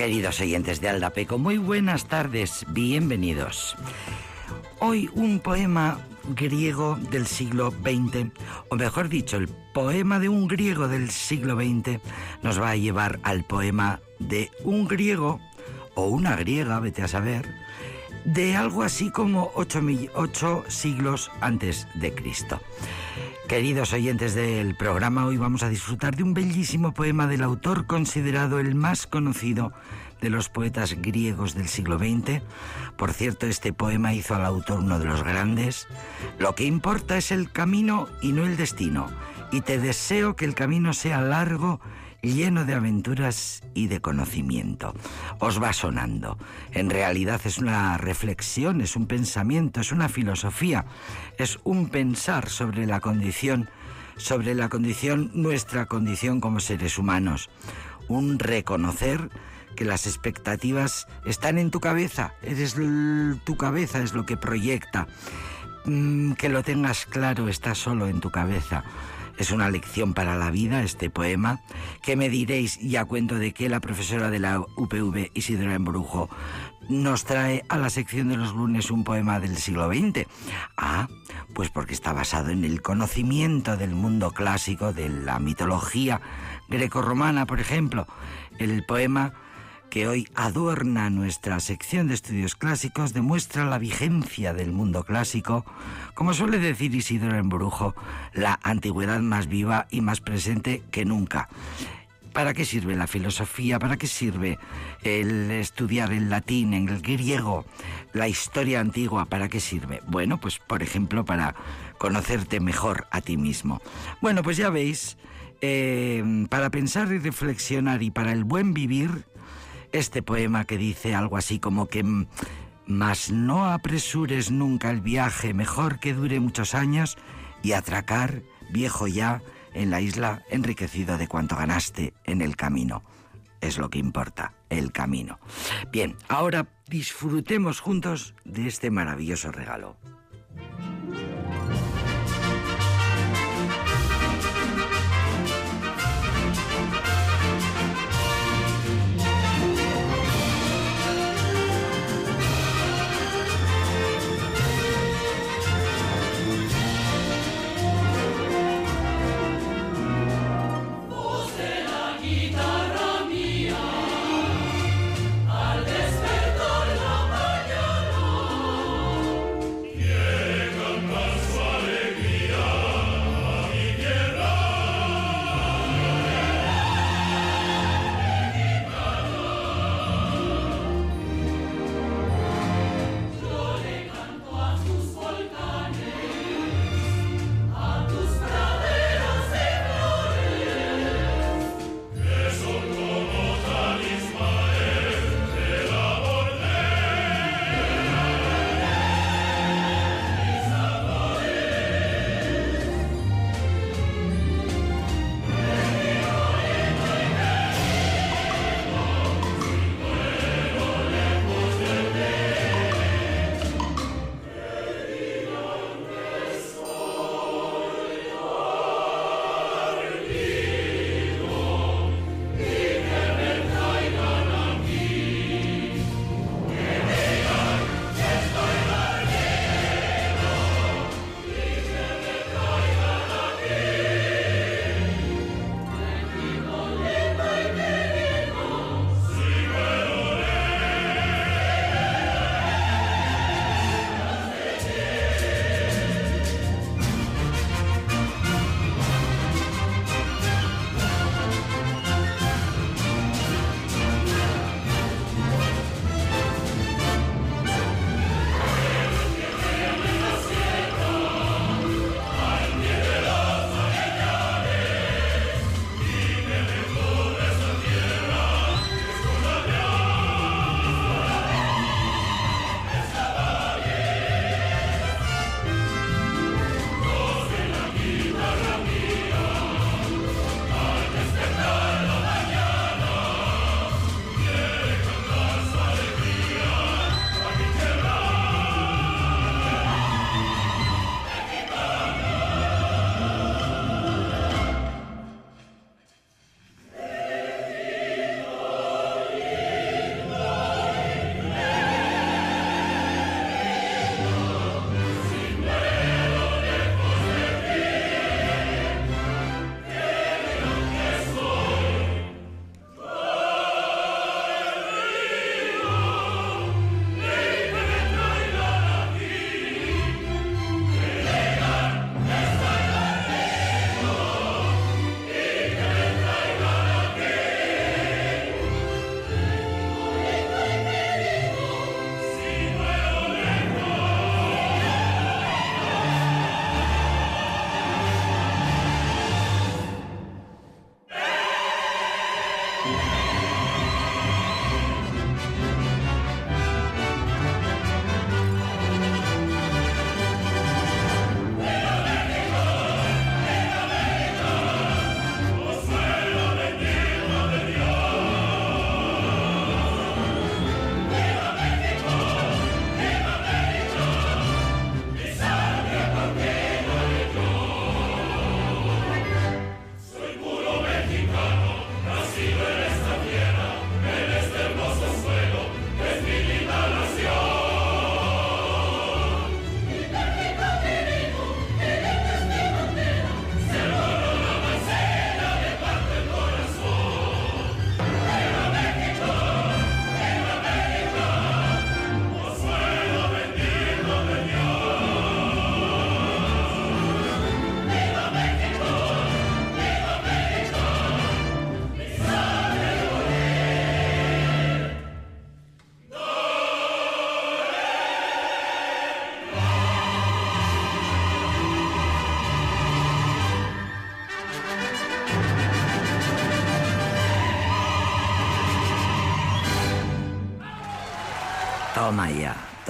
Queridos oyentes de Aldapeco, muy buenas tardes, bienvenidos. Hoy un poema griego del siglo XX, o mejor dicho, el poema de un griego del siglo XX nos va a llevar al poema de un griego o una griega, vete a saber, de algo así como ocho, ocho siglos antes de Cristo. Queridos oyentes del programa, hoy vamos a disfrutar de un bellísimo poema del autor considerado el más conocido de los poetas griegos del siglo XX. Por cierto, este poema hizo al autor uno de los grandes. Lo que importa es el camino y no el destino. Y te deseo que el camino sea largo lleno de aventuras y de conocimiento. Os va sonando. En realidad es una reflexión, es un pensamiento, es una filosofía, es un pensar sobre la condición, sobre la condición, nuestra condición como seres humanos. Un reconocer que las expectativas están en tu cabeza, eres tu cabeza es lo que proyecta. Mm, que lo tengas claro, está solo en tu cabeza. Es una lección para la vida este poema. ¿Qué me diréis? Ya cuento de que la profesora de la UPV, Isidora Embrujo, nos trae a la sección de los lunes un poema del siglo XX. Ah, pues porque está basado en el conocimiento del mundo clásico, de la mitología grecorromana, por ejemplo. El poema que hoy adorna nuestra sección de estudios clásicos demuestra la vigencia del mundo clásico, como suele decir Isidoro Embrujo, la antigüedad más viva y más presente que nunca. ¿Para qué sirve la filosofía? ¿Para qué sirve el estudiar el latín, el griego, la historia antigua? ¿Para qué sirve? Bueno, pues por ejemplo para conocerte mejor a ti mismo. Bueno, pues ya veis, eh, para pensar y reflexionar y para el buen vivir, este poema que dice algo así como que mas no apresures nunca el viaje, mejor que dure muchos años y atracar, viejo ya, en la isla enriquecido de cuanto ganaste en el camino. Es lo que importa, el camino. Bien, ahora disfrutemos juntos de este maravilloso regalo.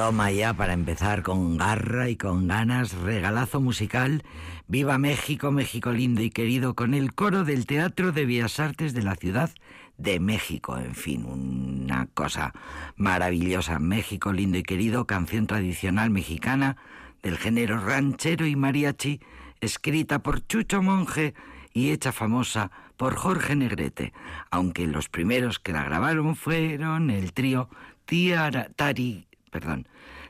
Toma ya para empezar con garra y con ganas, regalazo musical. Viva México, México lindo y querido, con el coro del Teatro de Bellas Artes de la Ciudad de México. En fin, una cosa maravillosa. México lindo y querido, canción tradicional mexicana del género ranchero y mariachi, escrita por Chucho Monje y hecha famosa por Jorge Negrete, aunque los primeros que la grabaron fueron el trío Tari, perdón,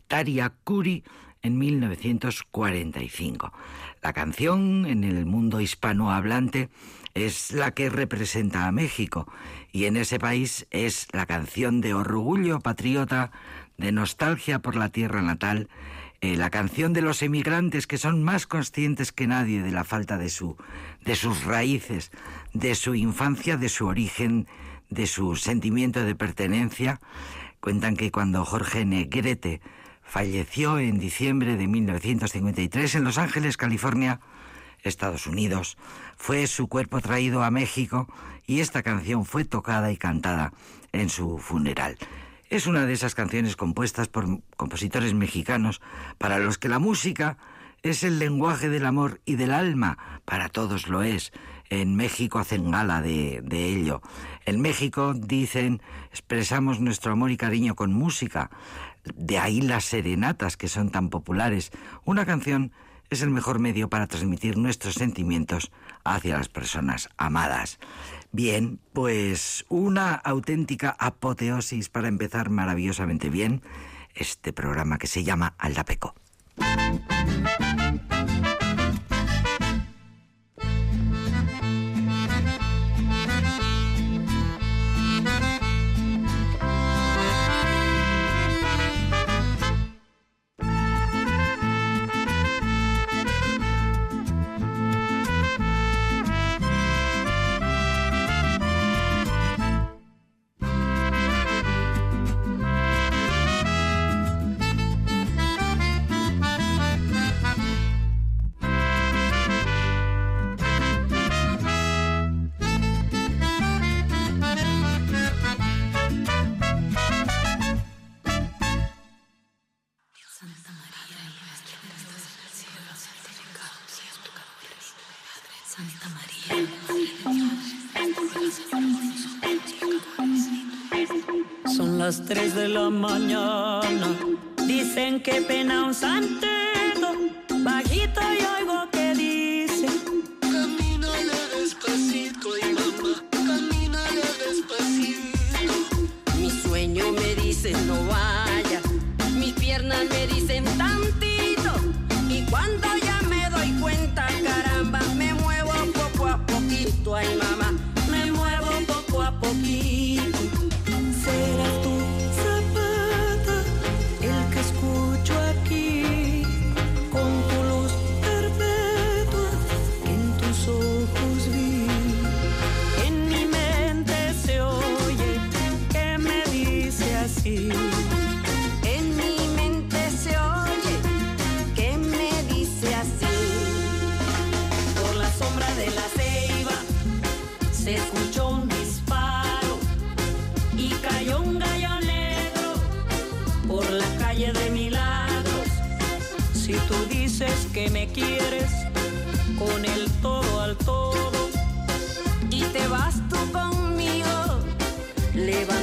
Tariakuri en 1945. La canción en el mundo hispanohablante es la que representa a México y en ese país es la canción de orgullo patriota, de nostalgia por la tierra natal, eh, la canción de los emigrantes que son más conscientes que nadie de la falta de su de sus raíces, de su infancia, de su origen, de su sentimiento de pertenencia Cuentan que cuando Jorge Negrete falleció en diciembre de 1953 en Los Ángeles, California, Estados Unidos, fue su cuerpo traído a México y esta canción fue tocada y cantada en su funeral. Es una de esas canciones compuestas por compositores mexicanos para los que la música es el lenguaje del amor y del alma, para todos lo es, en México hacen gala de, ello. En México dicen, expresamos nuestro amor y cariño con música. De ahí las serenatas que son tan populares. Una canción es el mejor medio para transmitir nuestros sentimientos hacia las personas amadas. Bien, pues una auténtica apoteosis para empezar maravillosamente bien este programa que se llama Aldapeco. Las 3 de la mañana. Dicen que pena un santeto, levantamos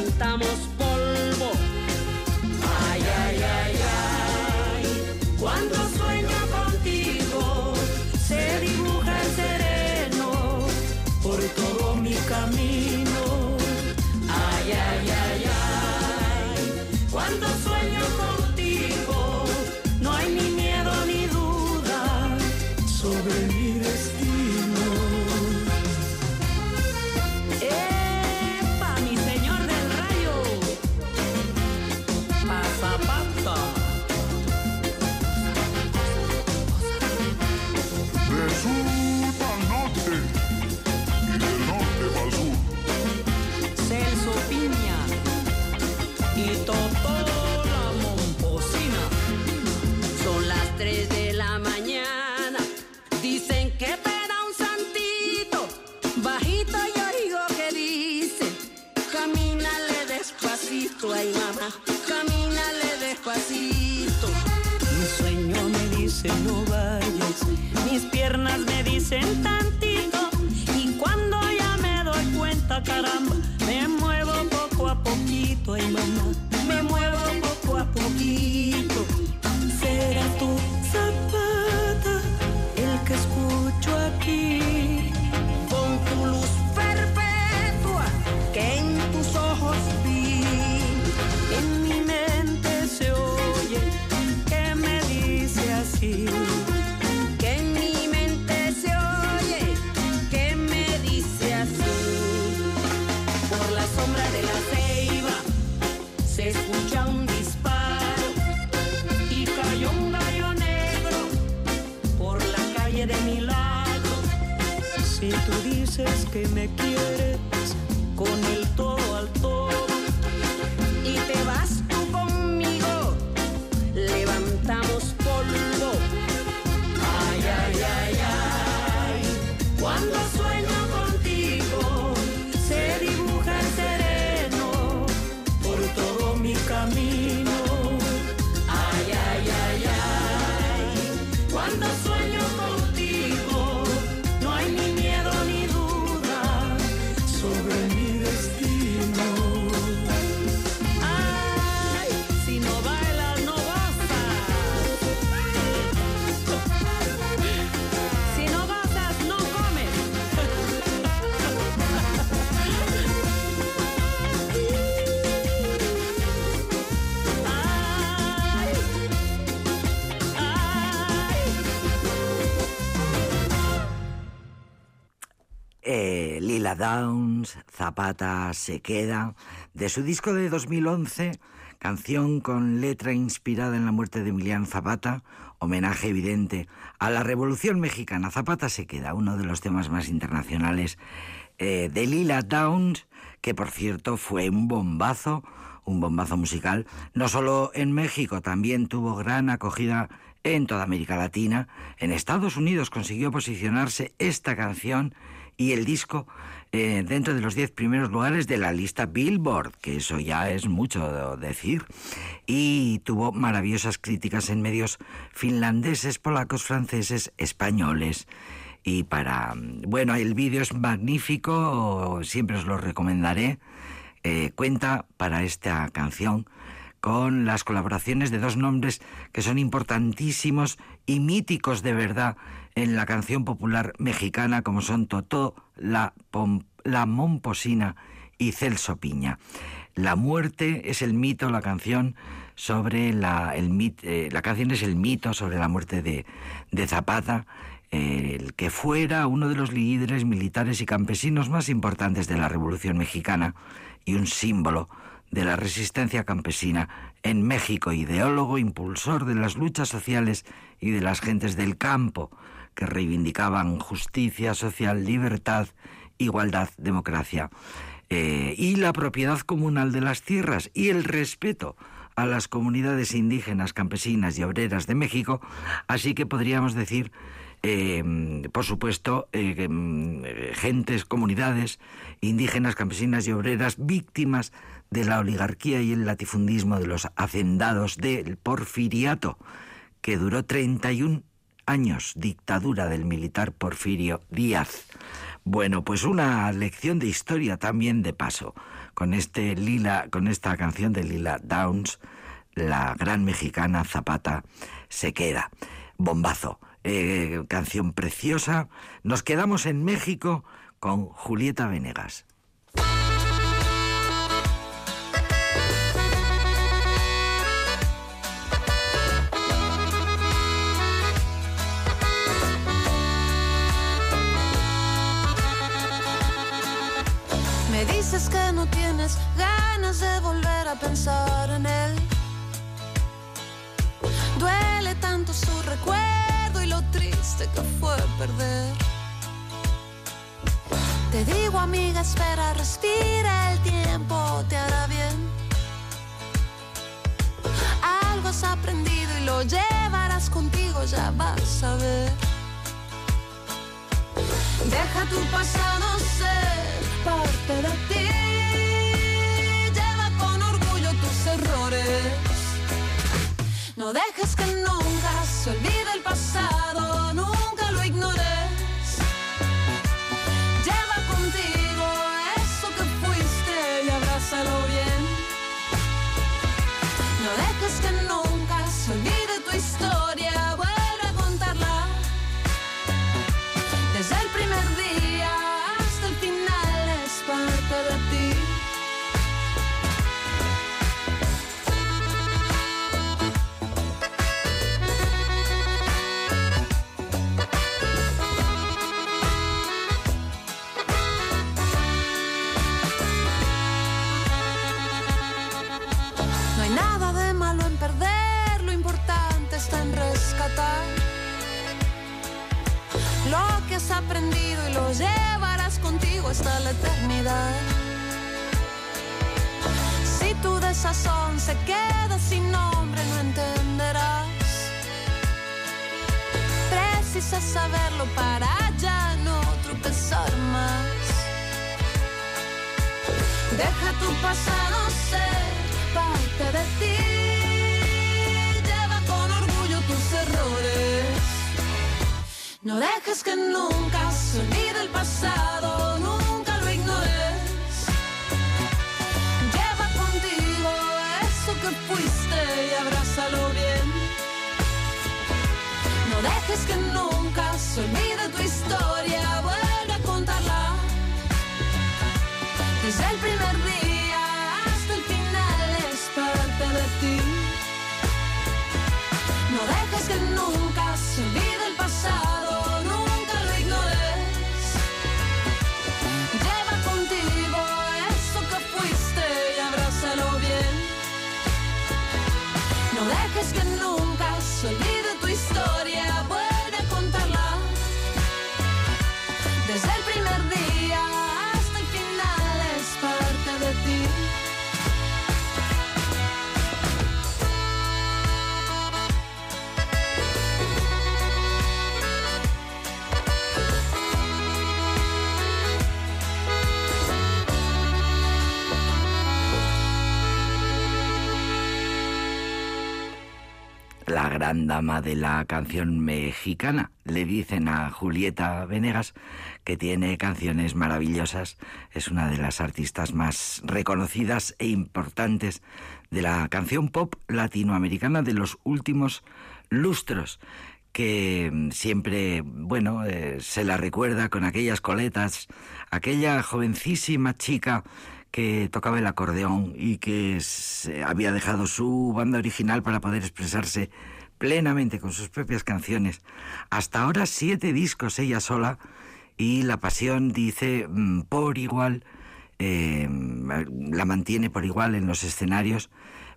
dicen tantito y cuando ya me doy cuenta, caramba, se escucha un disparo Y cayó un gallo negro por la calle de milagro. Si tú dices que me quieres con el Lila Downs, Zapata se queda, de su disco de 2011, canción con letra inspirada en la muerte de Emiliano Zapata, homenaje evidente a la Revolución Mexicana. Zapata se queda, uno de los temas más internacionales eh, de Lila Downs, que por cierto fue un bombazo, un bombazo musical, no solo en México, también tuvo gran acogida en toda América Latina. En Estados Unidos consiguió posicionarse esta canción y el disco eh, dentro de los 10 primeros lugares de la lista Billboard, que eso ya es mucho decir. Y tuvo maravillosas críticas en medios finlandeses, polacos, franceses, españoles. Y para... Bueno, el vídeo es magnífico, siempre os lo recomendaré. Eh, cuenta para esta canción con las colaboraciones de dos nombres que son importantísimos y míticos de verdad en la canción popular mexicana, como son Totó, la, la Momposina y Celso Piña. La muerte es el mito, la canción sobre la, el eh, la canción es el mito sobre la muerte de, de Zapata, el que fuera uno de los líderes militares y campesinos más importantes de la Revolución Mexicana y un símbolo de la resistencia campesina en México, ideólogo, impulsor de las luchas sociales y de las gentes del campo que reivindicaban justicia social, libertad, igualdad, democracia eh, y la propiedad comunal de las tierras y el respeto a las comunidades indígenas, campesinas y obreras de México, así que podríamos decir eh, por supuesto, eh, gentes, comunidades indígenas, campesinas y obreras víctimas de la oligarquía y el latifundismo de los hacendados del porfiriato, que duró 31 años, dictadura del militar Porfirio Díaz. Bueno, pues una lección de historia también de paso, con este Lila, con esta canción de Lila Downs, la gran mexicana Zapata se queda. Bombazo, eh, canción preciosa. Nos quedamos en México con Julieta Venegas. Dices que no tienes ganas de volver a pensar en él. Duele tanto su recuerdo y lo triste que fue perder. Te digo, amiga, espera, respira, el tiempo te hará bien. Algo has aprendido y lo llevarás contigo, ya vas a ver. Deja tu pasado ser parte de ti. Lleva con orgullo tus errores. No dejes que nunca se olvide el pasado, nunca lo ignores. Lleva contigo eso que fuiste y abrázalo bien. No dejes que nunca y lo llevarás contigo hasta la eternidad. Si tu desazón se queda sin nombre, no entenderás. Precisas saberlo para ya no tropezar más. Deja tu pasado ser parte de ti. No dejes que nunca se olvide el pasado, nunca lo ignores. Lleva contigo eso que fuiste y abrázalo bien. No dejes que nunca se olvide tu historia, vuelve a contarla. Desde el primer gran dama de la canción mexicana. Le dicen a Julieta Venegas que tiene canciones maravillosas. Es una de las artistas más reconocidas e importantes de la canción pop latinoamericana de los últimos lustros que siempre, bueno, eh, se la recuerda con aquellas coletas, aquella jovencísima chica que tocaba el acordeón y que había dejado su banda original para poder expresarse plenamente con sus propias canciones. Hasta ahora siete discos ella sola y la pasión, dice, mm, por igual, eh, la mantiene por igual en los escenarios.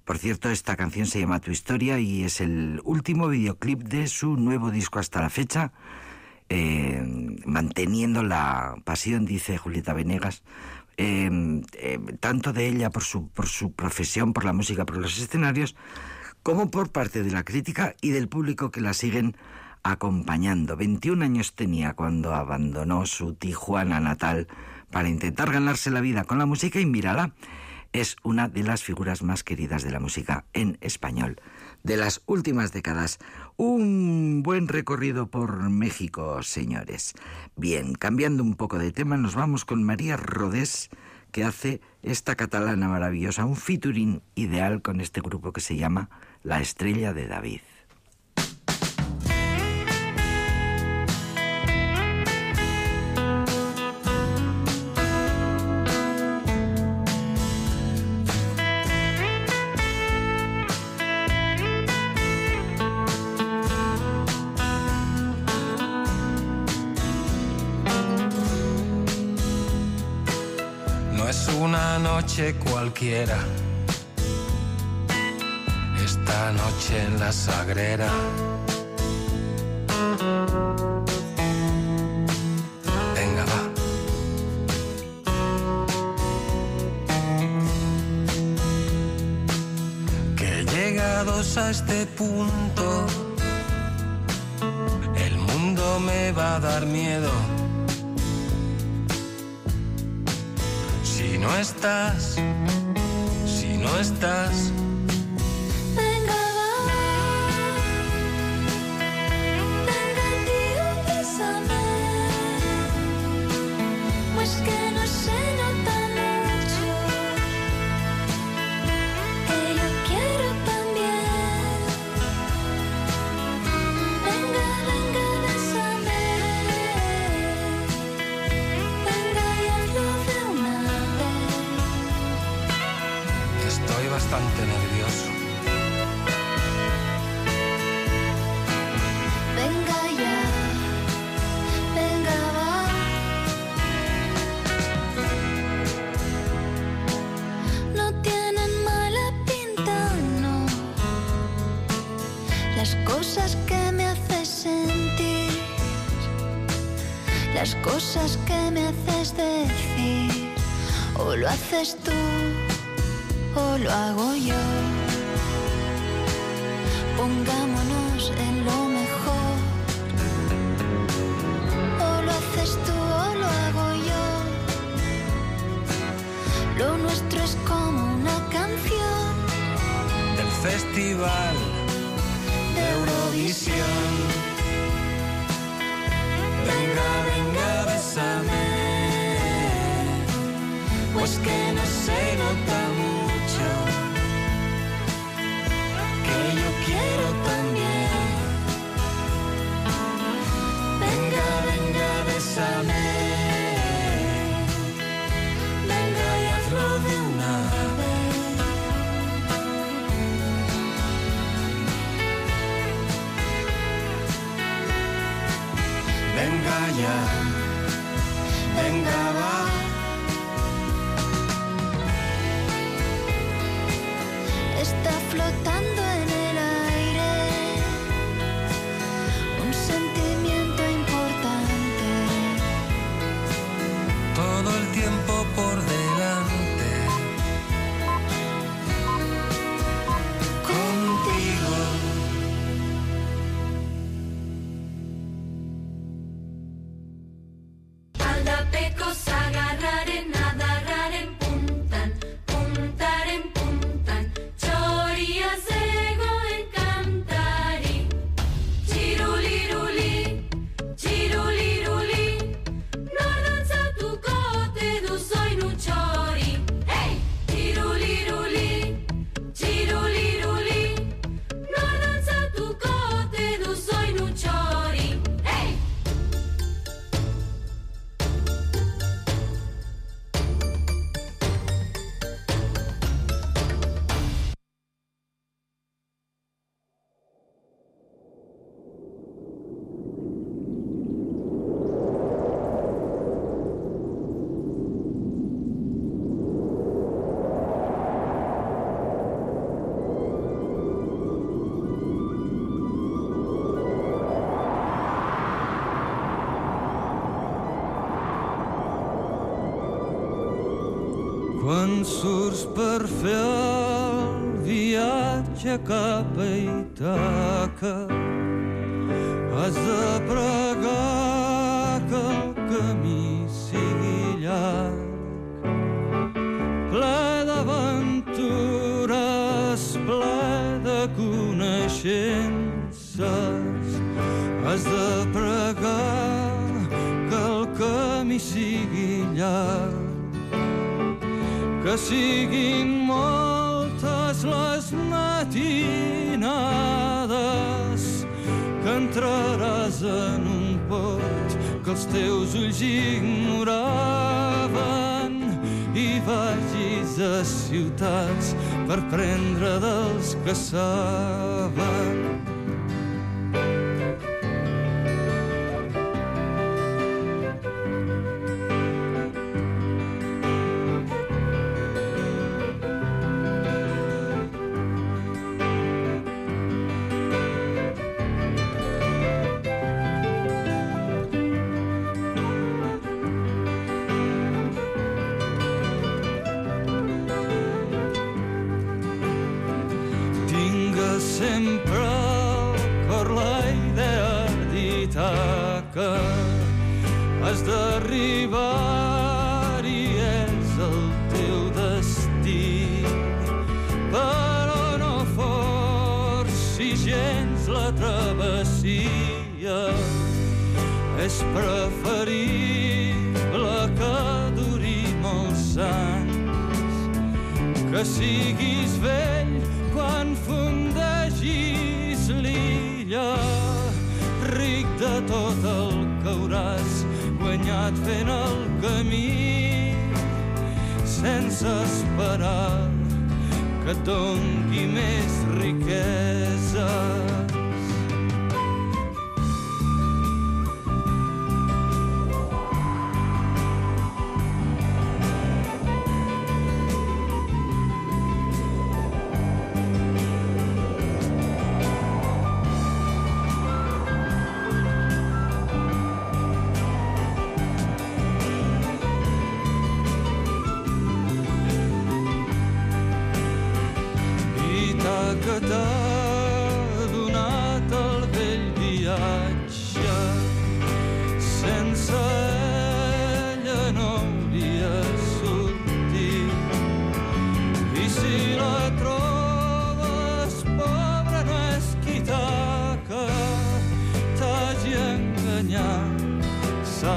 Por cierto, esta canción se llama Tu Historia y es el último videoclip de su nuevo disco hasta la fecha. Eh, manteniendo la pasión, dice Julieta Venegas, eh, tanto de ella por su, por su profesión, por la música, por los escenarios, como por parte de la crítica y del público que la siguen acompañando. 21 años tenía cuando abandonó su Tijuana natal para intentar ganarse la vida con la música y mírala, es una de las figuras más queridas de la música en español de las últimas décadas. Un buen recorrido por México, señores. Bien, cambiando un poco de tema, nos vamos con María Rodés, que hace esta catalana maravillosa, un featuring ideal con este grupo que se llama La Estrella de David. No es una noche cualquiera. Esta noche en la sagrera. Venga, va. Que llegados a este punto, el mundo me va a dar miedo. Si no estás, si no estás, festival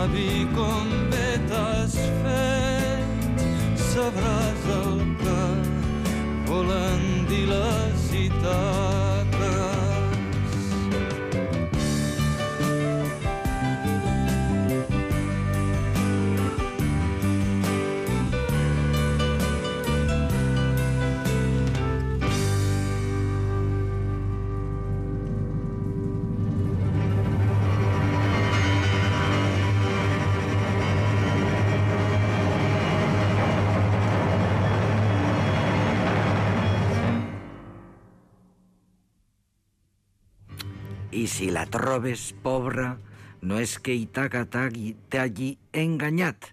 sabi com bé t'has fet, sabràs el que volen dir les Ítaques. Si la trobes pobra, no és que Itaca t'hagi enganyat.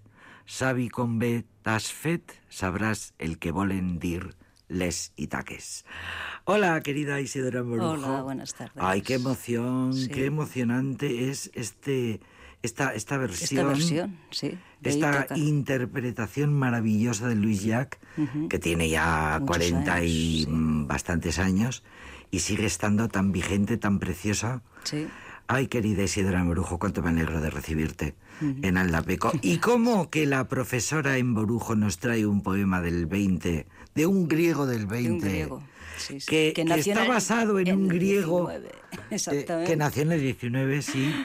Sabi com bé t'has fet, sabràs el que volen dir les Itaques. Hola, querida Isidora Morujo. Hola, buenas tardes. Ay, qué emoción, Sí. qué emocionante es este, esta, esta versión. Esta versión, sí. Esta interpretación maravillosa de Luis Jack, Ujú. que tiene ya Muchos 40 y sí. bastantes años y sigue estando tan vigente, tan preciosa. Sí. Ay, querida Isidora Borujo, cuánto me alegro de recibirte en Aldapeco. ¿Y cómo que la profesora en Borujo nos trae un poema del 20, de un griego del 20? De un griego. Sí, sí. Que, que nació está basado en, en un el griego 19, eh, exactamente. que nació en el 19, sí.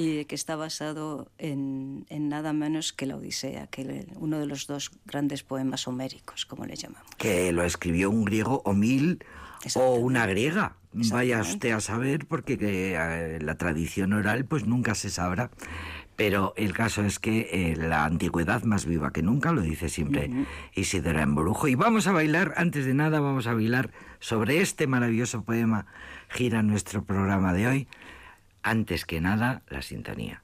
Y que está basado en, en nada menos que la Odisea, que el- uno de los dos grandes poemas homéricos, como le llamamos. que lo escribió un griego o mil o una griega. Vaya usted a saber, porque que, eh, la tradición oral pues nunca se sabrá. Pero el caso es que eh, la antigüedad más viva que nunca, lo dice siempre Isidora Emborujo. Y vamos a bailar, antes de nada, vamos a bailar sobre este maravilloso poema. Gira nuestro programa de hoy. Antes que nada, la sintonía.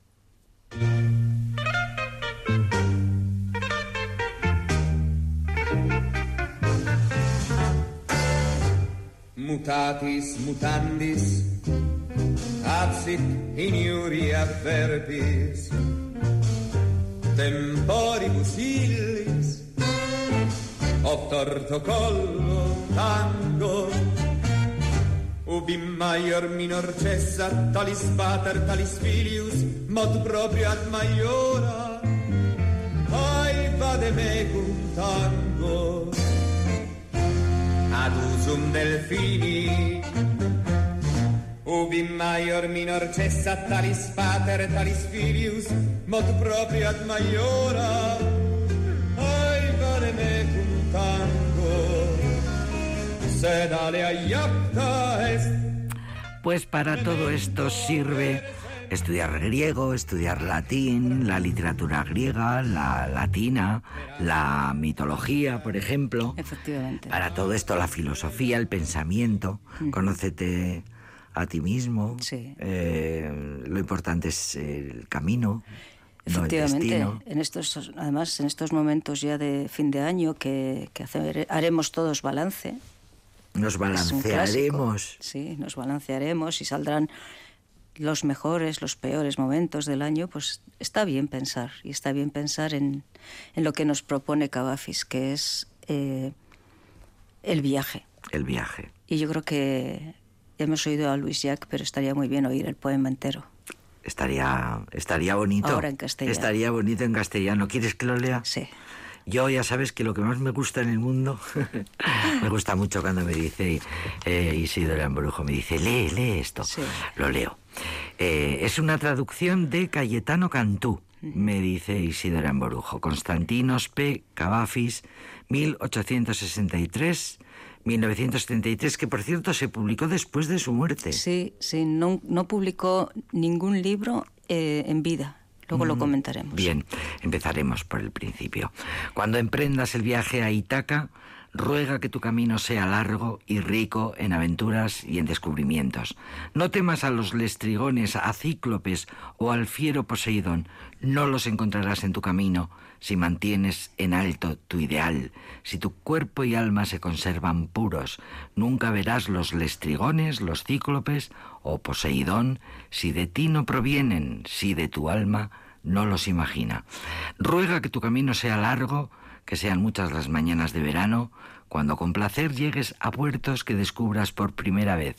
Mutatis mutandis absit in iuria verbis temporibus illis obtorto collo tango ubi maior minor cessa talis pater talis filius mod proprio ad maiora. Ai vade mecum tango ad usum delfini ubi maior minor cessa talis pater talis filius mod proprio ad maiora ai vale mecum tango sed alea iapta est. Pues para todo esto sirve estudiar griego, estudiar latín, la literatura griega, la latina, la mitología, por ejemplo. Efectivamente. Para todo esto la filosofía, el pensamiento, conócete a ti mismo. Sí. Eh, lo importante es el camino, no Efectivamente, destino. en estos, además en estos momentos ya de fin de año que, que hacer- haremos todos balance. Nos balancearemos. Sí, nos balancearemos y saldrán los mejores, los peores momentos del año, pues está bien pensar y está bien pensar en, en lo que nos propone Cavafis, que es eh, el viaje. El viaje. Y yo creo que hemos oído a Luis Jack, pero estaría muy bien oír el poema entero. Estaría, estaría bonito. Ahora en castellano. Estaría bonito en castellano. ¿Quieres que lo lea? Sí. Yo ya sabes que lo que más me gusta en el mundo, me gusta mucho cuando me dice eh, Isidora Embrujo, me dice, lee, lee esto. Sí. Lo leo. Eh, es una traducción de Cayetano Cantú, me dice Isidora Emborujo. Constantinos P. Cavafis, 1863. 1973, que por cierto se publicó después de su muerte. Sí, sí, no, no publicó ningún libro eh, en vida. Luego lo comentaremos. Bien, empezaremos por el principio. Cuando emprendas el viaje a Ítaca, ruega que tu camino sea largo y rico en aventuras y en descubrimientos. No temas a los lestrigones, a cíclopes o al fiero Poseidón. No los encontrarás en tu camino si mantienes en alto tu ideal. Si tu cuerpo y alma se conservan puros, nunca verás los lestrigones, los cíclopes o Poseidón si de ti no provienen, si de tu alma no los imagina. Ruega que tu camino sea largo, que sean muchas las mañanas de verano, cuando con placer llegues a puertos que descubras por primera vez.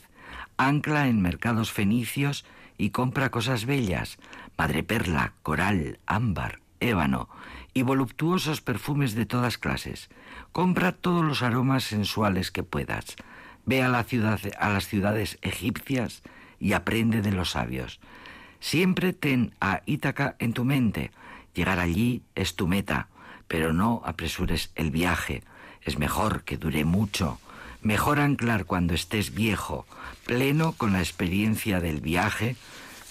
Ancla en mercados fenicios y compra cosas bellas, madreperla, coral, ámbar, ébano y voluptuosos perfumes de todas clases. Compra todos los aromas sensuales que puedas. Ve a, la ciudad, a las ciudades egipcias y aprende de los sabios. Siempre ten a Ítaca en tu mente. Llegar allí es tu meta, pero no apresures el viaje. Es mejor que dure mucho. Mejor anclar cuando estés viejo, pleno con la experiencia del viaje.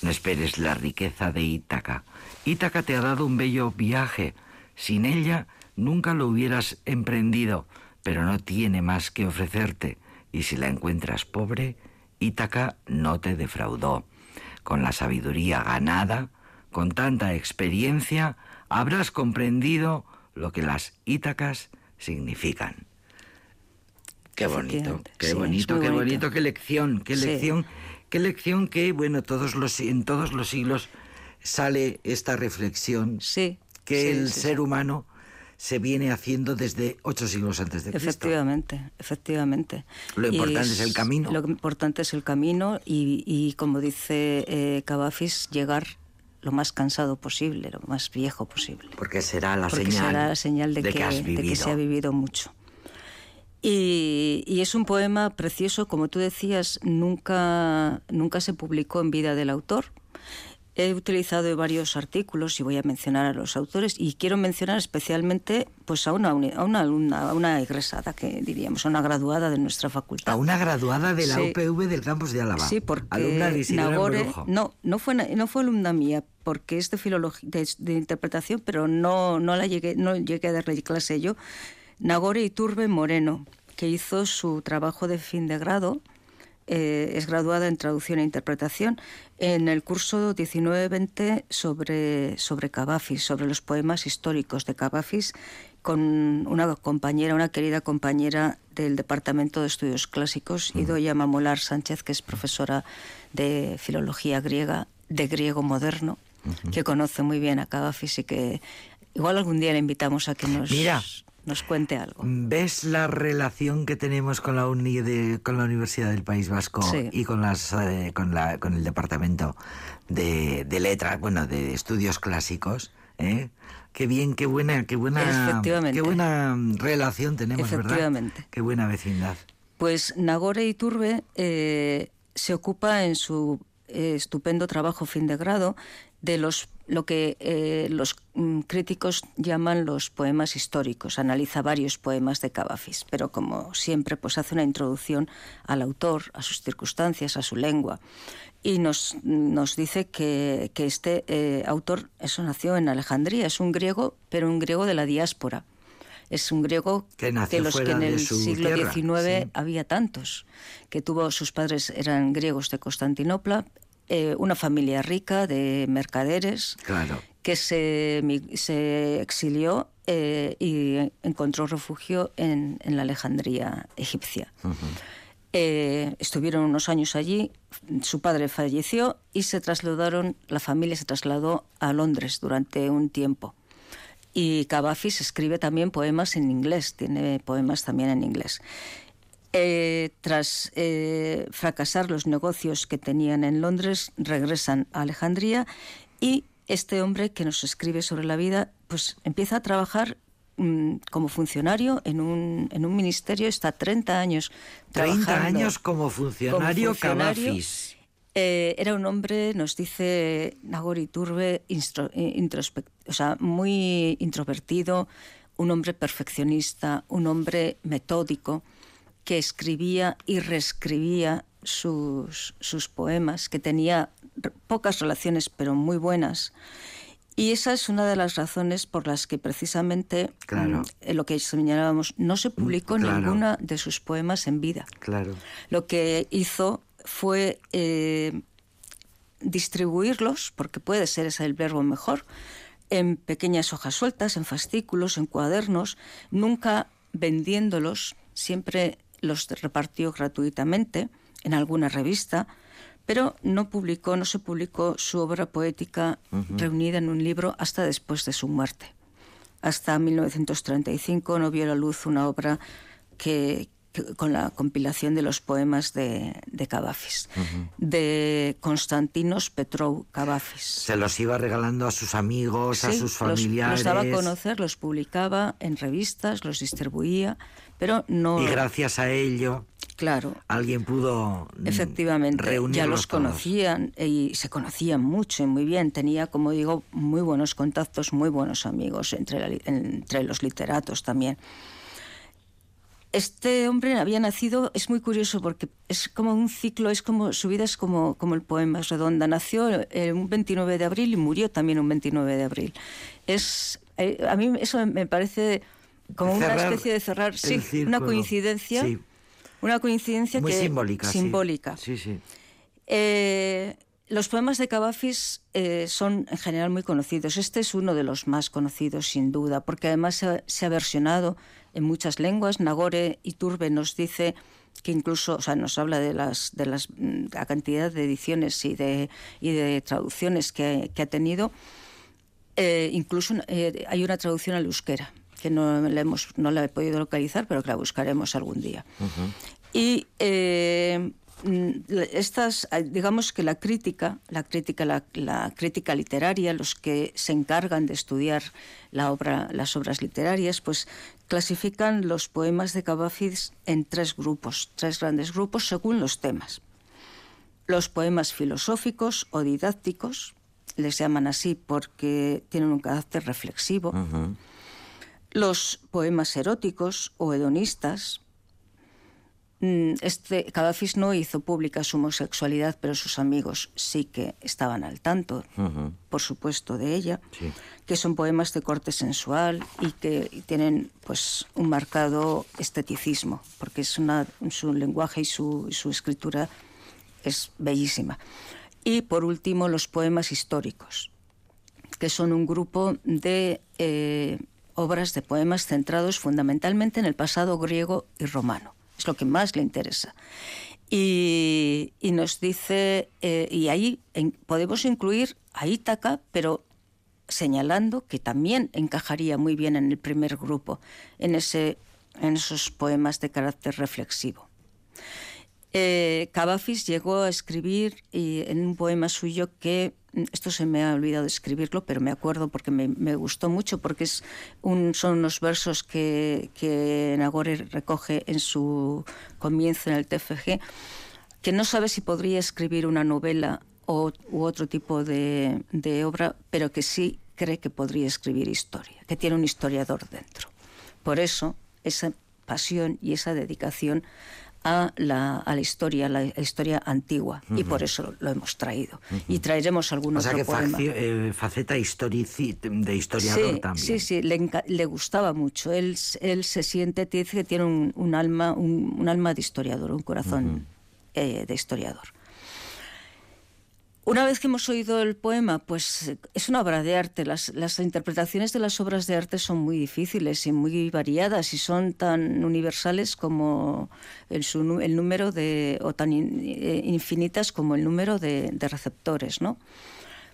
No esperes la riqueza de Ítaca. Ítaca te ha dado un bello viaje. Sin ella nunca lo hubieras emprendido, pero no tiene más que ofrecerte. Y si la encuentras pobre, Ítaca no te defraudó. Con la sabiduría ganada, con tanta experiencia, habrás comprendido lo que las Ítacas significan. Qué bonito, qué sí, bonito, qué bonito. bonito, qué lección, qué Sí. lección, qué lección que, bueno, todos los, en todos los siglos sale esta reflexión Sí. que el ser humano se viene haciendo desde ocho siglos antes de Cristo. Efectivamente, efectivamente. Lo importante es el camino. Lo importante es el camino y, y, como dice eh, Cavafis, llegar lo más cansado posible, lo más viejo posible. Porque será la porque señal, será la señal de, que se ha vivido mucho. Y, y es un poema precioso, como tú decías, nunca, nunca se publicó en vida del autor. He utilizado varios artículos y voy a mencionar a los autores y quiero mencionar especialmente pues, a, una, uni- a una alumna, a una egresada, que diríamos, a una graduada de nuestra facultad. A una graduada de la Sí. UPV del campus de Álava. Sí, porque Alumna de Isidora Nagore no, no fue no fue alumna mía porque es de filología de, de interpretación, pero no no la llegué no llegué a darle clase yo. Nagore Iturbe Moreno, que hizo su trabajo de fin de grado, eh, es graduada en traducción e interpretación en el curso 19-20 sobre sobre Cavafis, sobre los poemas históricos de Cavafis con una compañera, una querida compañera del Departamento de Estudios Clásicos, Idoia Mamolar Sánchez, que es profesora de filología griega, de griego moderno, que conoce muy bien a Cavafis y que igual algún día le invitamos a que nos, Mira. Nos cuente algo. ¿Ves la relación que tenemos con la, uni de- con la Universidad del País Vasco Sí. y con, las, eh, con, la, con el Departamento de, de Letras, bueno, de Estudios Clásicos? ¿eh? Qué bien, qué buena, qué buena, qué buena relación tenemos, ¿verdad? Efectivamente. Qué buena vecindad. Pues Nagore Iturbe eh, se ocupa en su eh, estupendo trabajo fin de grado de los lo que eh, los mm, críticos llaman los poemas históricos. Analiza varios poemas de Cavafis, pero como siempre, pues hace una introducción al autor, a sus circunstancias, a su lengua. Y nos, nos dice que, que este eh, autor, eso nació en Alejandría, es un griego, pero un griego de la diáspora. Es un griego Que de los que en el siglo tierra, XIX sí. había tantos, que tuvo sus padres eran griegos de Constantinopla, eh, una familia rica de mercaderes Claro. que se, se exilió eh, y encontró refugio en, en la Alejandría egipcia. Eh, estuvieron unos años allí, su padre falleció y se trasladaron, la familia se trasladó a Londres durante un tiempo. Y Cavafis escribe también poemas en inglés, tiene poemas también en inglés. Eh, tras eh, fracasar los negocios que tenían en Londres, regresan a Alejandría y este hombre que nos escribe sobre la vida, pues empieza a trabajar mm, como funcionario en un, en un ministerio, está 30 años 30 trabajando años como funcionario, como funcionario. Eh, era un hombre, nos dice Nagori Turbe, o sea, muy introvertido, un hombre perfeccionista, un hombre metódico, que escribía y reescribía sus, sus poemas, que tenía pocas relaciones pero muy buenas. Y esa es una de las razones por las que precisamente Claro. mm, lo que señalábamos, no se publicó claro. ninguna de sus poemas en vida. Claro. Lo que hizo fue eh, distribuirlos, porque puede ser ese el verbo mejor, en pequeñas hojas sueltas, en fascículos, en cuadernos, nunca vendiéndolos, siempre los repartió gratuitamente en alguna revista, pero no publicó, no se publicó su obra poética reunida en un libro hasta después de su muerte. Hasta 1935 no vio la luz una obra que, que- con la compilación de los poemas de, de Cavafis, de Constantinos Petrou Cavafis. Se los iba regalando a sus amigos, a sus los- familiares. Los, daba a conocer, los publicaba en revistas, los distribuía, pero no. Y gracias a ello, Claro, alguien pudo mm, efectivamente, ya los todos. conocían y se conocían mucho y muy bien. Tenía, como digo, muy buenos contactos, muy buenos amigos entre, la entre los literatos también. Este hombre había nacido, es muy curioso porque es como un ciclo, es como su vida es como, como el poema, es redonda. Nació eh, un 29 de abril y murió también un 29 de abril. Es, eh, a mí eso me parece como una especie de cerrar, el sí, círculo. una coincidencia, Sí. una coincidencia Muy que simbólica. sí. simbólica. Sí, sí. Eh, los poemas de Cavafis eh, son en general muy conocidos. Este es uno de los más conocidos, sin duda, porque además se, ha- se ha versionado en muchas lenguas. Nagore Iturbe nos dice que incluso, o sea, nos habla de las de las mm, la cantidad de ediciones y de y de traducciones que, que ha tenido. Eh, incluso eh, hay una traducción al euskera que no la hemos no la he podido localizar, pero que la buscaremos algún día. Y eh, estas, digamos que la crítica, la crítica, la, la crítica literaria, los que se encargan de estudiar la obra, las obras literarias, pues clasifican los poemas de Cavafis en tres grupos, tres grandes grupos según los temas. Los poemas filosóficos o didácticos, les llaman así porque tienen un carácter reflexivo. Los poemas eróticos o hedonistas, Mm, Este Cavafis no hizo pública su homosexualidad, pero sus amigos sí que estaban al tanto, por supuesto, de ella, Sí. que son poemas de corte sensual y que tienen pues un marcado esteticismo, porque es una, su lenguaje y su, y su escritura es bellísima. Y por último, los poemas históricos, que son un grupo de eh, obras de poemas centrados fundamentalmente en el pasado griego y romano. Es lo que más le interesa. Y, y nos dice, eh, y ahí podemos incluir a Ítaca, pero señalando que también encajaría muy bien en el primer grupo, en, ese, en esos poemas de carácter reflexivo. Eh, Cavafis llegó a escribir en un poema suyo que, mm, esto se me ha olvidado escribirlo, pero me acuerdo porque me, gustó mucho, porque es son unos versos que, Nagore recoge en su comienzo en el TFG, que no sabe si podría escribir una novela o, u otro tipo de obra, pero que sí cree que podría escribir historia, que tiene un historiador dentro. Por eso, esa pasión y esa dedicación a la, a la historia, la historia antigua, y por eso lo, hemos traído. Y traeremos algún O sea que poema. eh, faceta historici- de historiador Sí, también. sí, sí, le, le gustaba mucho. Él, él se siente, te dice que tiene un, un alma, un, un alma de historiador, un corazón eh, de historiador. Una vez que hemos oído el poema, pues es una obra de arte. Las, las interpretaciones de las obras de arte son muy difíciles y muy variadas y son tan universales como el, su el número de, o tan eh, infinitas como el número de, de receptores, ¿no?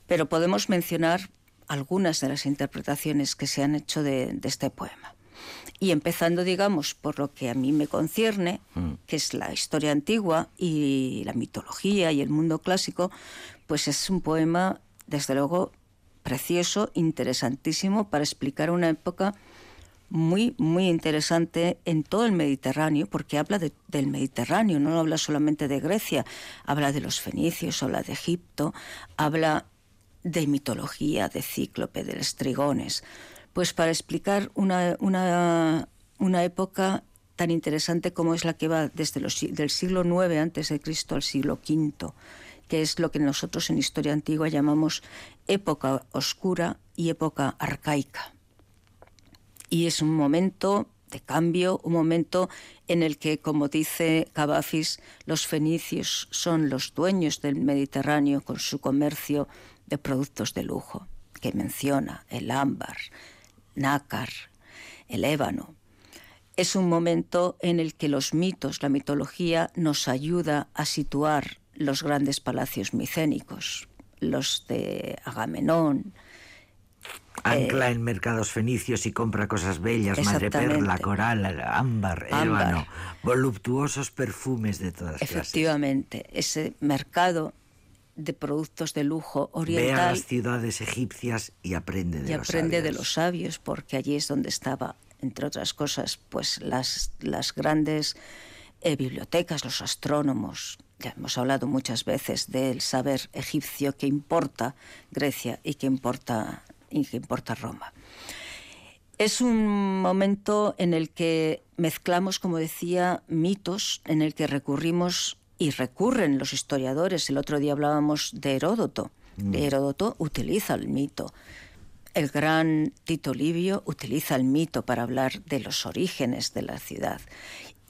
Pero podemos mencionar algunas de las interpretaciones que se han hecho de, de este poema. Y empezando, digamos, por lo que a mí me concierne, que es la historia antigua y la mitología y el mundo clásico, pues es un poema, desde luego, precioso, interesantísimo para explicar una época muy, muy interesante en todo el Mediterráneo, porque habla de- del Mediterráneo, no habla solamente de Grecia, habla de los fenicios, habla de Egipto, habla de mitología, de Cíclope, de los trigones, pues para explicar una, una, una época tan interesante como es la que va desde los, del siglo IX antes de Cristo al siglo V, que es lo que nosotros en historia antigua llamamos época oscura y época arcaica y es un momento de cambio, un momento en el que, como dice Cavafis, los fenicios son los dueños del Mediterráneo con su comercio de productos de lujo, que menciona el ámbar, nácar, el ébano. Es un momento en el que los mitos, la mitología, nos ayuda a situar los grandes palacios micénicos, los de Agamenón, Ancla en mercados fenicios y compra cosas bellas, madreperla, coral, ámbar, Ámbar. ébano, voluptuosos perfumes de todas clases. Efectivamente, ese mercado de productos de lujo Ve a oriental las ciudades egipcias y aprende de y los aprende de sabios. los sabios, porque allí es donde estaba, entre otras cosas, pues las, las grandes eh, bibliotecas, los astrónomos. Ya hemos hablado muchas veces del saber egipcio que importa Grecia y que importa, y que importa Roma. Es un momento en el que mezclamos, como decía, mitos, en el que recurrimos y recurren los historiadores. El otro día hablábamos de Heródoto. Heródoto utiliza el mito. El gran Tito Livio utiliza el mito para hablar de los orígenes de la ciudad.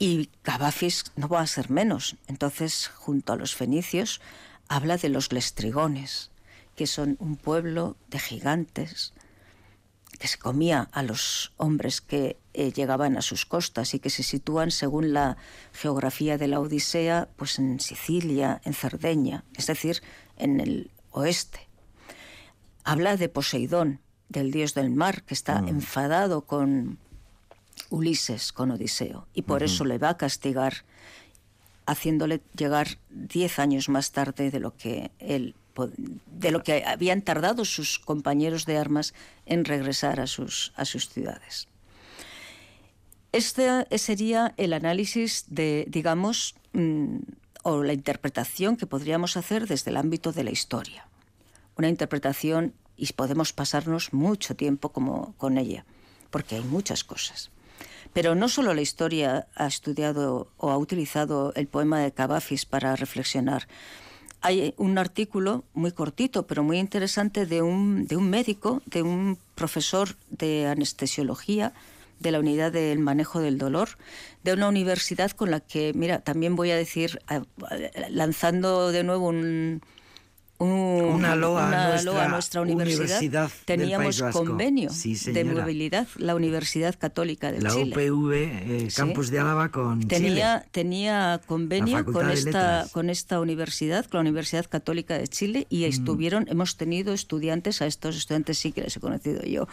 Y Cavafis no va a ser menos. Entonces, junto a los fenicios, habla de los lestrigones, que son un pueblo de gigantes, que se comía a los hombres que eh, llegaban a sus costas y que se sitúan según la geografía de la Odisea, pues en Sicilia, en Cerdeña, es decir, en el oeste. Habla de Poseidón, del dios del mar, que está enfadado con Ulises, con Odiseo, y por eso le va a castigar, haciéndole llegar diez años más tarde de lo que él de lo que habían tardado sus compañeros de armas en regresar a sus, a sus ciudades. Este sería el análisis de, digamos, mm, o la interpretación que podríamos hacer desde el ámbito de la historia. Una interpretación, y podemos pasarnos mucho tiempo como, con ella, porque hay muchas cosas. Pero no solo la historia ha estudiado o ha utilizado el poema de Cavafis para reflexionar. Hay un artículo muy cortito, pero muy interesante, de un, de un médico, de un profesor de anestesiología de la unidad del manejo del dolor, de una universidad con la que, mira, también voy a decir, lanzando de nuevo un, un- Una loa a nuestra loa a nuestra universidad, teníamos convenio Sí, de movilidad, la Universidad Católica de La Chile. UPV, eh, Sí. Campus de Álava con Tenía, Chile. tenía convenio con esta, con esta universidad, con la Universidad Católica de Chile, Mm. y estuvieron, hemos tenido estudiantes, a estos estudiantes sí que les he conocido yo,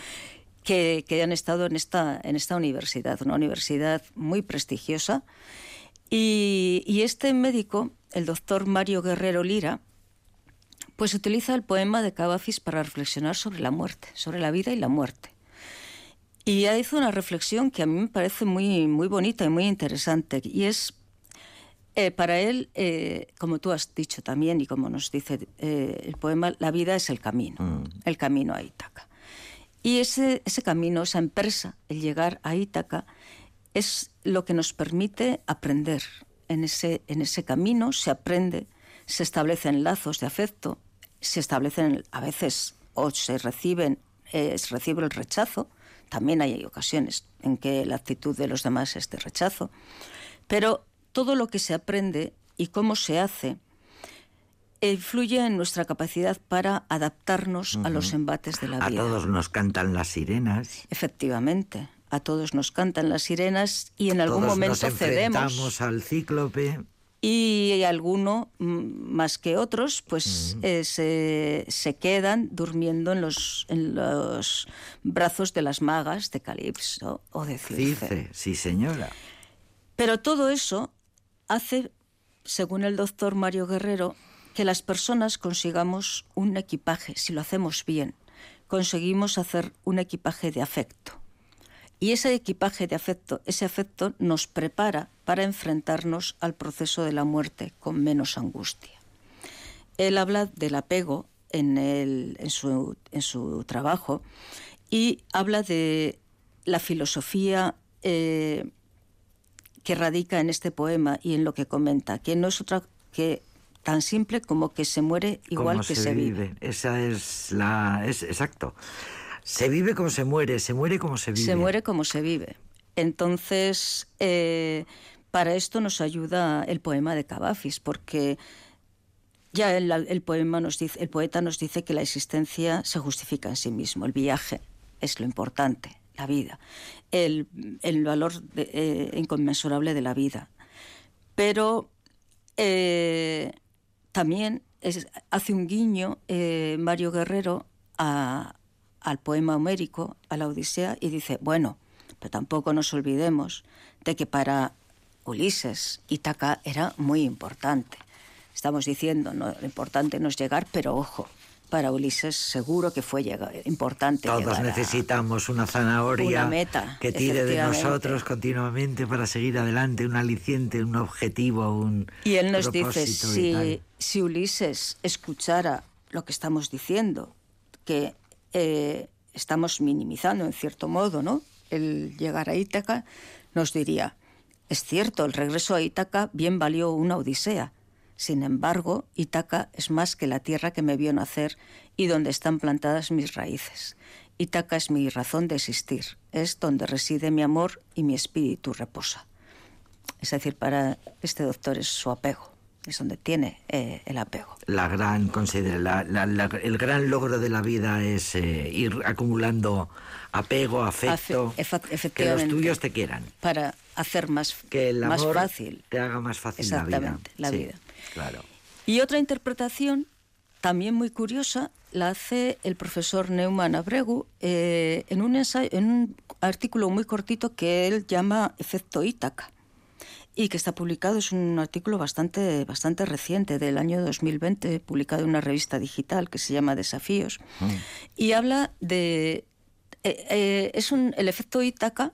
que, que han estado en esta, en esta universidad, una universidad muy prestigiosa. Y, y este médico, el doctor Mario Guerrero Lira, pues utiliza el poema de Cavafis para reflexionar sobre la muerte, sobre la vida y la muerte. Y ha hizo una reflexión que a mí me parece muy, muy bonita y muy interesante. Y es, eh, para él, eh, como tú has dicho también y como nos dice eh, el poema, la vida es el camino, el camino a Ítaca. Y ese, ese camino, esa empresa, el llegar a Ítaca, es lo que nos permite aprender. En ese, en ese camino se aprende, se establecen lazos de afecto, se establecen a veces o se reciben, eh, se recibe el rechazo. También hay ocasiones en que la actitud de los demás es de rechazo. Pero todo lo que se aprende y cómo se hace influye en nuestra capacidad para adaptarnos a los embates de la A vida. todos nos cantan las sirenas. Efectivamente, a todos nos cantan las sirenas y en algún todos momento nos cedemos. enfrentamos al cíclope. Y alguno, mm, más que otros, pues eh, se, se quedan durmiendo en los, en los brazos de las magas de Calipso o de Circe. Circe, sí señora. Pero todo eso hace, según el doctor Mario Guerrero, que las personas consigamos un equipaje, si lo hacemos bien, conseguimos hacer un equipaje de afecto. Y ese equipaje de afecto, ese afecto nos prepara para enfrentarnos al proceso de la muerte con menos angustia. Él habla del apego en, el- en su, en su trabajo y habla de la filosofía eh, que radica en este poema y en lo que comenta, que no es otra que tan simple como que se muere igual que se, vive. Esa es la... Es, exacto. Se vive como se muere, se muere como se vive. Se muere como se vive. Entonces, eh, para esto nos ayuda el poema de Cavafis, porque ya el, el poema nos dice, el poeta nos dice que la existencia se justifica en sí mismo, el viaje es lo importante, la vida, el, el valor de- eh, inconmensurable de la vida. Pero eh, también es- hace un guiño eh, Mario Guerrero a, al poema homérico, a la Odisea, y dice, bueno, pero tampoco nos olvidemos de que para Ulises Ítaca era muy importante. Estamos diciendo, ¿no? lo importante no es llegar, pero ojo, para Ulises seguro que fue llega- importante. Todos llegar a- necesitamos una zanahoria Una meta, que tire de nosotros continuamente para seguir adelante, un aliciente, un objetivo, un Y él nos dice, si, si Ulises escuchara lo que estamos diciendo, que eh, estamos minimizando en cierto modo, ¿no? El llegar a Ítaca, nos diría, es cierto, el regreso a Ítaca bien valió una odisea. Sin embargo, Ítaca es más que la tierra que me vio nacer y donde están plantadas mis raíces. Ítaca es mi razón de existir, es donde reside mi amor y mi espíritu reposa. Es decir, para este doctor es su apego, es donde tiene eh, el apego. La gran considera, la- la- la- el gran logro de la vida es eh, ir acumulando apego, afecto, Afe- que los tuyos te quieran, Para hacer más, que el más amor fácil. te haga más fácil la vida. La Sí. Claro. Y otra interpretación, también muy curiosa, la hace el profesor Neumann Abregu eh, en, un ensayo- en un artículo muy cortito que él llama Efecto Ítaca y que está publicado, es un artículo bastante, bastante reciente, del año 2020, publicado en una revista digital que se llama Desafíos, y habla de... eh, eh, es un, el efecto Ítaca,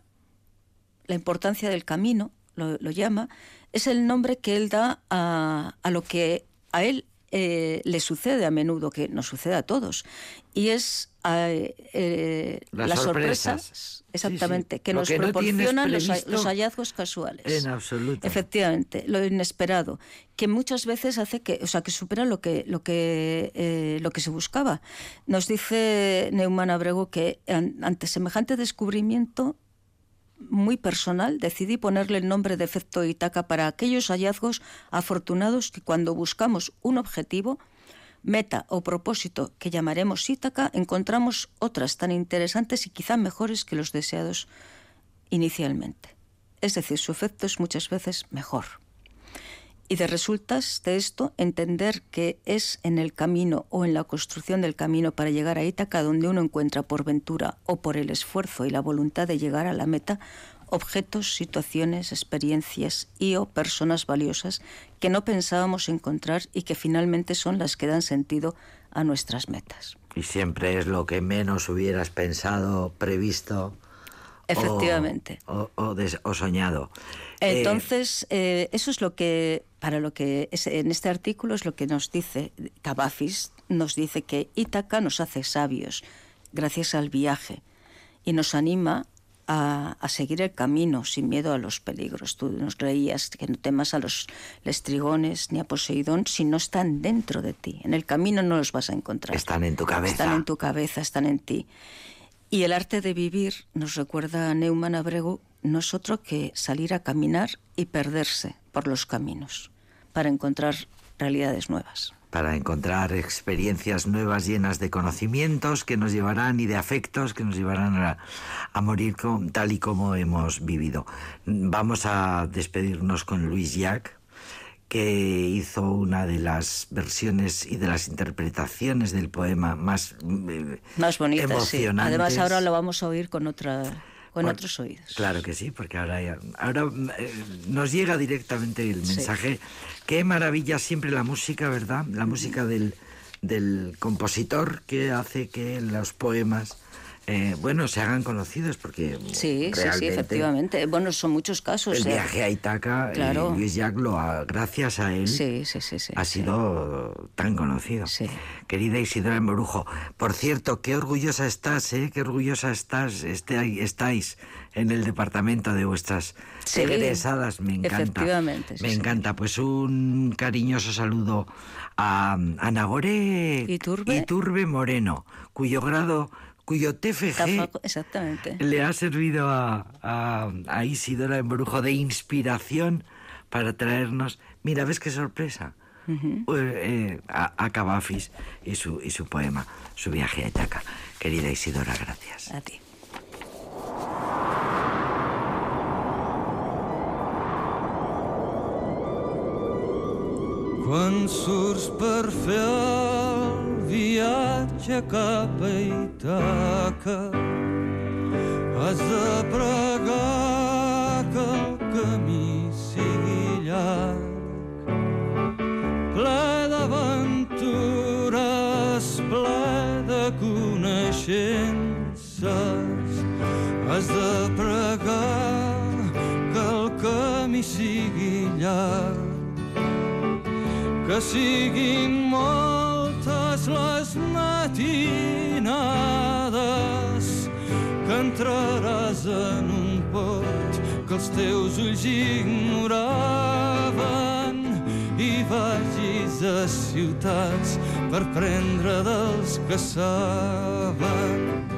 la importancia del camino, lo, lo llama, es el nombre que él da a, a lo que a él eh, le sucede a menudo, que nos sucede a todos, y es eh, eh, Las las sorpresas. sorpresas, exactamente, Sí, sí. que nos que no tienes proporcionan los, hallazgos casuales. En absoluto. Efectivamente, lo inesperado, que muchas veces hace que, o sea, que supera lo que lo que eh, lo que se buscaba. Nos dice Neumann Abrego que an- ante semejante descubrimiento muy personal, decidí ponerle el nombre de efecto Itaca para aquellos hallazgos afortunados que cuando buscamos un objetivo, meta o propósito que llamaremos Ítaca, encontramos otras tan interesantes y quizá mejores que los deseados inicialmente. Es decir, su efecto es muchas veces mejor. Y de resultas de esto entender que es en el camino o en la construcción del camino para llegar a Ítaca donde uno encuentra por ventura o por el esfuerzo y la voluntad de llegar a la meta objetos, situaciones, experiencias y o personas valiosas que no pensábamos encontrar y que finalmente son las que dan sentido a nuestras metas. Y siempre es lo que menos hubieras pensado, previsto. Efectivamente. O, o des- o soñado. Eh, Entonces, eh, eso es lo que, para lo que es- en este artículo es lo que nos dice Cavafis, nos dice que Ítaca nos hace sabios gracias al viaje y nos anima a, a seguir el camino sin miedo a los peligros. Tú nos creías que no temas a los lestrigones ni a Poseidón si no están dentro de ti. En el camino no los vas a encontrar. Están en tu cabeza. Están en tu cabeza, están en ti. Y el arte de vivir, nos recuerda a Neumann Abrego, no es otro que salir a caminar y perderse por los caminos para encontrar realidades nuevas. para encontrar experiencias nuevas llenas de conocimientos que nos llevarán y de afectos que nos llevarán a, morir tal y como hemos vivido. Vamos a despedirnos con Luis Jack, que hizo una de las versiones y de las interpretaciones del poema más eh, Más bonitas, sí. Además ahora lo vamos a oír con otra con Bueno, otros oídos. Claro que sí, porque ahora, ya- ahora eh, nos llega directamente el mensaje. Qué maravilla siempre la música, ¿verdad? La música del, del compositor que hace que los poemas, eh, bueno, se hagan conocidos, porque Sí, sí, sí, efectivamente. Bueno, son muchos casos. El eh. viaje a Itaca, eh. Luis Jack, lo ha- gracias a él, Sí, sí, sí, ha sido tan conocido. Sí. Querida Isidora Morujo, por cierto, qué orgullosa estás, ¿eh? Qué orgullosa estás, este, estáis en el departamento de vuestras egresadas, me encanta. efectivamente, sí, me encanta. Pues un cariñoso saludo a, a Nagore Iturbe. Iturbe Moreno, cuyo grado, cuyo TFG Exactamente. le ha servido a, a, a Isidora Embrujo de inspiración para traernos. Mira, ¿ves qué sorpresa? Eh, eh, a, a Cavafis y su, y su poema, su viaje a Itaca. Querida Isidora, gracias. A ti. Quan surts per fer viatge cap a Itaca. Has de pregar que el camí sigui llarg, ple d'aventures, ple de coneixences. Has de pregar que el camí sigui llarg, que siguin moltes les matinades que entraràs en un pot que els teus ulls ignoraven i vagis a ciutats per prendre dels que saben